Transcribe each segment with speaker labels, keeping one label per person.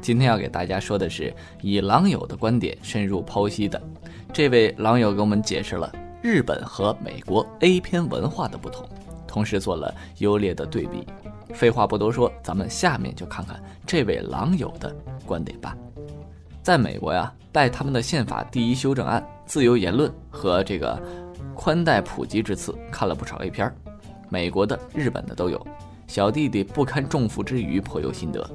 Speaker 1: 今天要给大家说的是以狼友的观点深入剖析的。这位狼友给我们解释了日本和美国 A 片文化的不同，同时做了优劣的对比。废话不多说，咱们下面就看看这位狼友的观点吧。在美国呀，拜他们的宪法第一修正案、自由言论和这个宽带普及之赐，看了不少 A 片儿美国的、日本的都有。小弟弟不堪重负之余，颇有心得。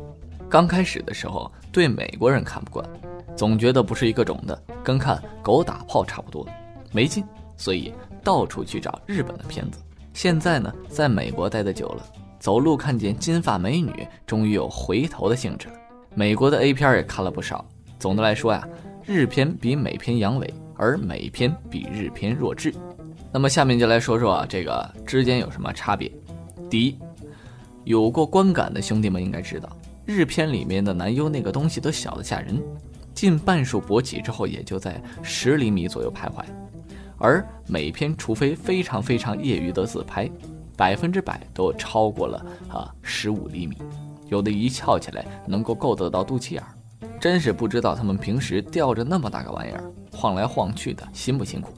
Speaker 1: 刚开始的时候，对美国人看不惯，总觉得不是一个种的，跟看狗打炮差不多，没劲，所以到处去找日本的片子。现在呢，在美国待的久了，走路看见金发美女，终于有回头的兴致了。美国的 A 片也看了不少。总的来说呀，日片比美片阳痿，而美片比日片弱智。那么下面就来说说啊，这个之间有什么差别？第一，有过观感的兄弟们应该知道。日片里面的男优那个东西都小得吓人，近半数勃起之后也就在十厘米左右徘徊，而美片除非非常非常业余的自拍，百分之百都超过了啊十五厘米，有的一翘起来能够够得到肚脐眼儿，真是不知道他们平时吊着那么大个玩意儿晃来晃去的辛不辛苦。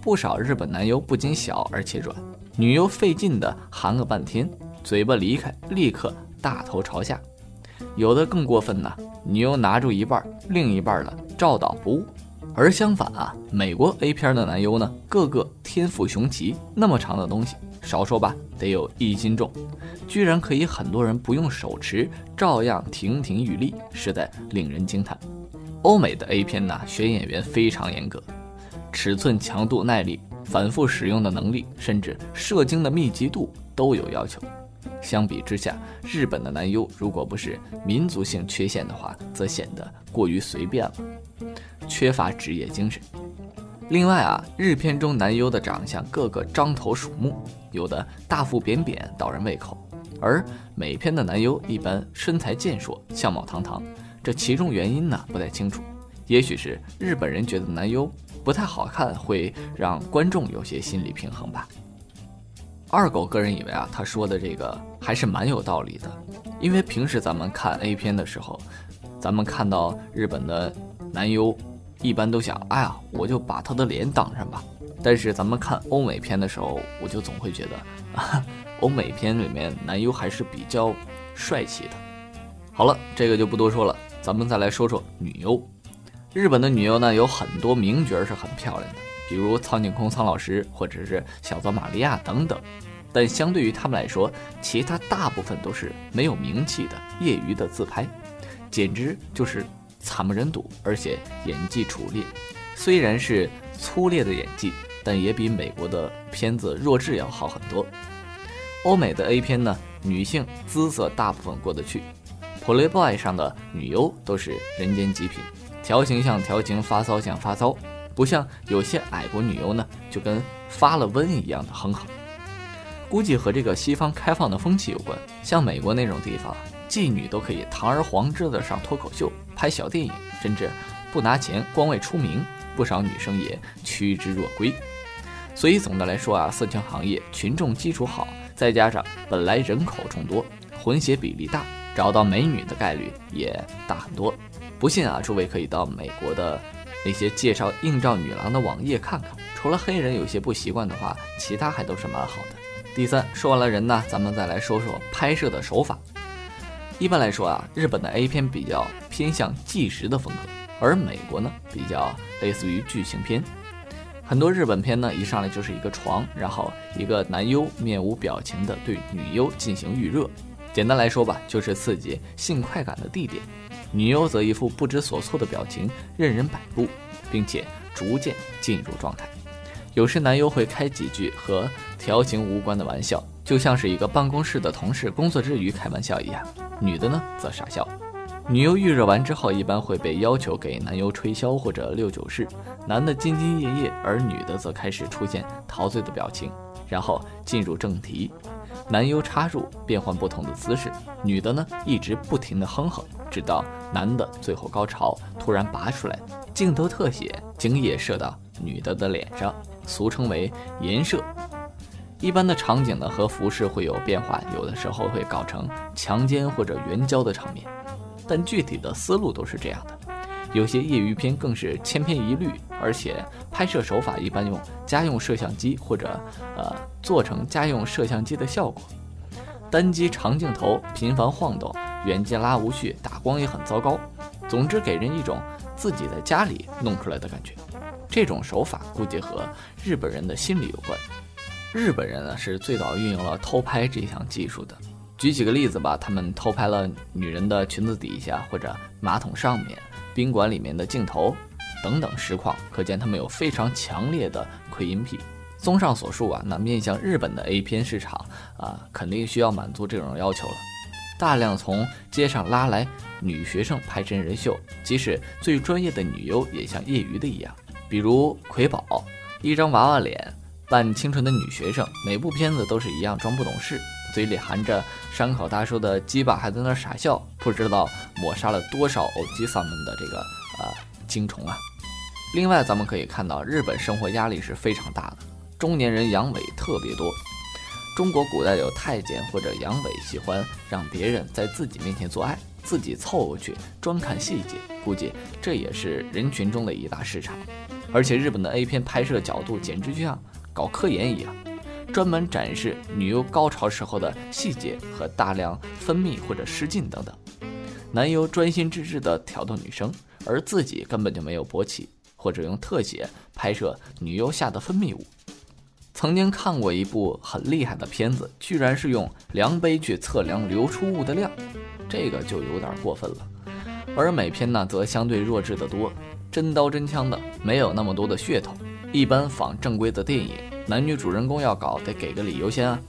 Speaker 1: 不少日本男优不仅小而且软，女优费劲的含个半天，嘴巴离开立刻。大头朝下，有的更过分呢。女优拿住一半，另一半了照倒不误。而相反啊，美国 A 片的男优呢，个个天赋雄奇，那么长的东西，少说吧得有一斤重，居然可以很多人不用手持，照样亭亭玉立，实在令人惊叹。欧美的 A 片呢，选演员非常严格，尺寸、强度、耐力、反复使用的能力，甚至射精的密集度都有要求。相比之下，日本的男优如果不是民族性缺陷的话，则显得过于随便了，缺乏职业精神。另外啊，日片中男优的长相个个獐头鼠目，有的大腹扁扁倒人胃口，而美片的男优一般身材健硕，相貌堂堂。这其中原因呢不太清楚，也许是日本人觉得男优不太好看，会让观众有些心理平衡吧。二狗个人以为啊，他说的这个还是蛮有道理的，因为平时咱们看 A 片的时候，咱们看到日本的男优，一般都想，哎呀，我就把他的脸挡上吧。但是咱们看欧美片的时候，我就总会觉得，啊，欧美片里面男优还是比较帅气的。好了，这个就不多说了，咱们再来说说女优。日本的女优呢，有很多名角是很漂亮的。比如苍井空苍老师，或者是小泽玛利亚等等，但相对于他们来说，其他大部分都是没有名气的业余的自拍，简直就是惨不忍睹，而且演技拙劣。虽然是粗劣的演技，但也比美国的片子弱智要好很多。欧美的 A 片呢，女性姿色大部分过得去，Playboy 上的女优都是人间极品，调情像调情，发骚像发骚。不像有些矮国女优呢，就跟发了瘟一样的哼哼。估计和这个西方开放的风气有关。像美国那种地方，妓女都可以堂而皇之的上脱口秀、拍小电影，甚至不拿钱，光为出名，不少女生也趋之若归。所以总的来说啊，色情行业群众基础好，再加上本来人口众多，混血比例大，找到美女的概率也大很多。不信啊，诸位可以到美国的。那些介绍映照女郎的网页看看，除了黑人有些不习惯的话，其他还都是蛮好的。第三，说完了人呢，咱们再来说说拍摄的手法。一般来说啊，日本的 A 片比较偏向纪实的风格，而美国呢比较类似于剧情片。很多日本片呢一上来就是一个床，然后一个男优面无表情的对女优进行预热。简单来说吧，就是刺激性快感的地点。女优则一副不知所措的表情，任人摆布，并且逐渐进入状态。有时男优会开几句和调情无关的玩笑，就像是一个办公室的同事工作之余开玩笑一样。女的呢则傻笑。女优预热完之后，一般会被要求给男优吹箫或者六九式，男的兢兢业业，而女的则开始出现陶醉的表情，然后进入正题。男优插入，变换不同的姿势，女的呢一直不停的哼哼，直到男的最后高潮突然拔出来，镜头特写，精液射到女的的脸上，俗称为银射。一般的场景呢和服饰会有变化，有的时候会搞成强奸或者援交的场面。但具体的思路都是这样的。有些业余片更是千篇一律，而且拍摄手法一般用家用摄像机或者呃做成家用摄像机的效果，单机长镜头频繁晃动，远近拉无序，打光也很糟糕。总之，给人一种自己在家里弄出来的感觉。这种手法估计和日本人的心理有关。日本人呢是最早运用了偷拍这项技术的。举几个例子吧，他们偷拍了女人的裙子底下或者马桶上面。宾馆里面的镜头等等实况，可见他们有非常强烈的窥淫癖。综上所述啊，那面向日本的 A 片市场啊，肯定需要满足这种要求了。大量从街上拉来女学生拍真人秀，即使最专业的女优也像业余的一样。比如葵宝，一张娃娃脸扮清纯的女学生，每部片子都是一样装不懂事。嘴里含着山口大叔的鸡巴，还在那傻笑，不知道抹杀了多少欧吉桑们的这个啊精虫啊！另外，咱们可以看到，日本生活压力是非常大的，中年人阳痿特别多。中国古代有太监或者阳痿喜欢让别人在自己面前做爱，自己凑过去专看细节，估计这也是人群中的一大市场。而且，日本的 A 片拍摄角度简直就像搞科研一样。专门展示女优高潮时候的细节和大量分泌或者失禁等等，男优专心致志地挑逗女生，而自己根本就没有勃起，或者用特写拍摄女优下的分泌物。曾经看过一部很厉害的片子，居然是用量杯去测量流出物的量，这个就有点过分了。而美片呢，则相对弱智的多，真刀真枪的，没有那么多的噱头，一般仿正规的电影。男女主人公要搞，得给个理由先啊，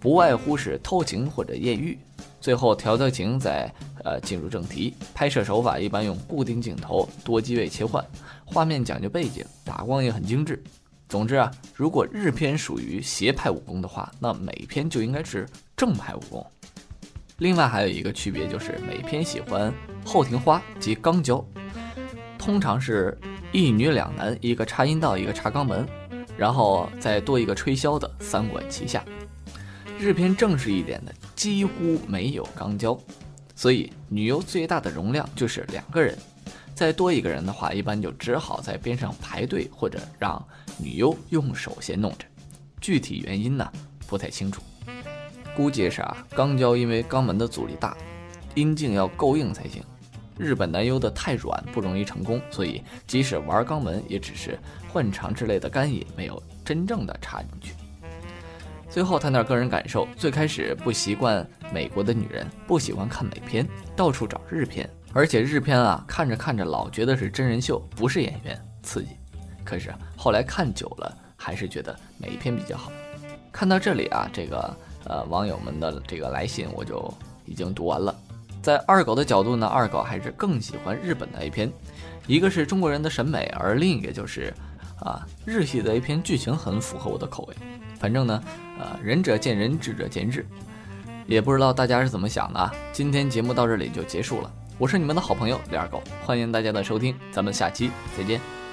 Speaker 1: 不外乎是偷情或者艳遇，最后调调情再呃进入正题。拍摄手法一般用固定镜头，多机位切换，画面讲究背景，打光也很精致。总之啊，如果日片属于邪派武功的话，那美片就应该是正派武功。另外还有一个区别就是，美片喜欢后庭花及肛交，通常是一女两男，一个插阴道，一个插肛门。然后再多一个吹箫的，三管齐下。日片正式一点的几乎没有肛交，所以女优最大的容量就是两个人。再多一个人的话，一般就只好在边上排队，或者让女优用手先弄着。具体原因呢，不太清楚。估计是啊，肛交因为肛门的阻力大，阴茎要够硬才行。日本男优的太软，不容易成功，所以即使玩肛门，也只是换肠之类的干饮，没有真正的插进去。最后谈点个人感受：最开始不习惯美国的女人，不喜欢看美片，到处找日片，而且日片啊，看着看着老觉得是真人秀，不是演员，刺激。可是后来看久了，还是觉得美片比较好。看到这里啊，这个呃网友们的这个来信我就已经读完了。在二狗的角度呢，二狗还是更喜欢日本的 A 片，一个是中国人的审美，而另一个就是，啊，日系的 A 片剧情很符合我的口味。反正呢，呃，仁者见仁，智者见智，也不知道大家是怎么想的啊。今天节目到这里就结束了，我是你们的好朋友李二狗，欢迎大家的收听，咱们下期再见。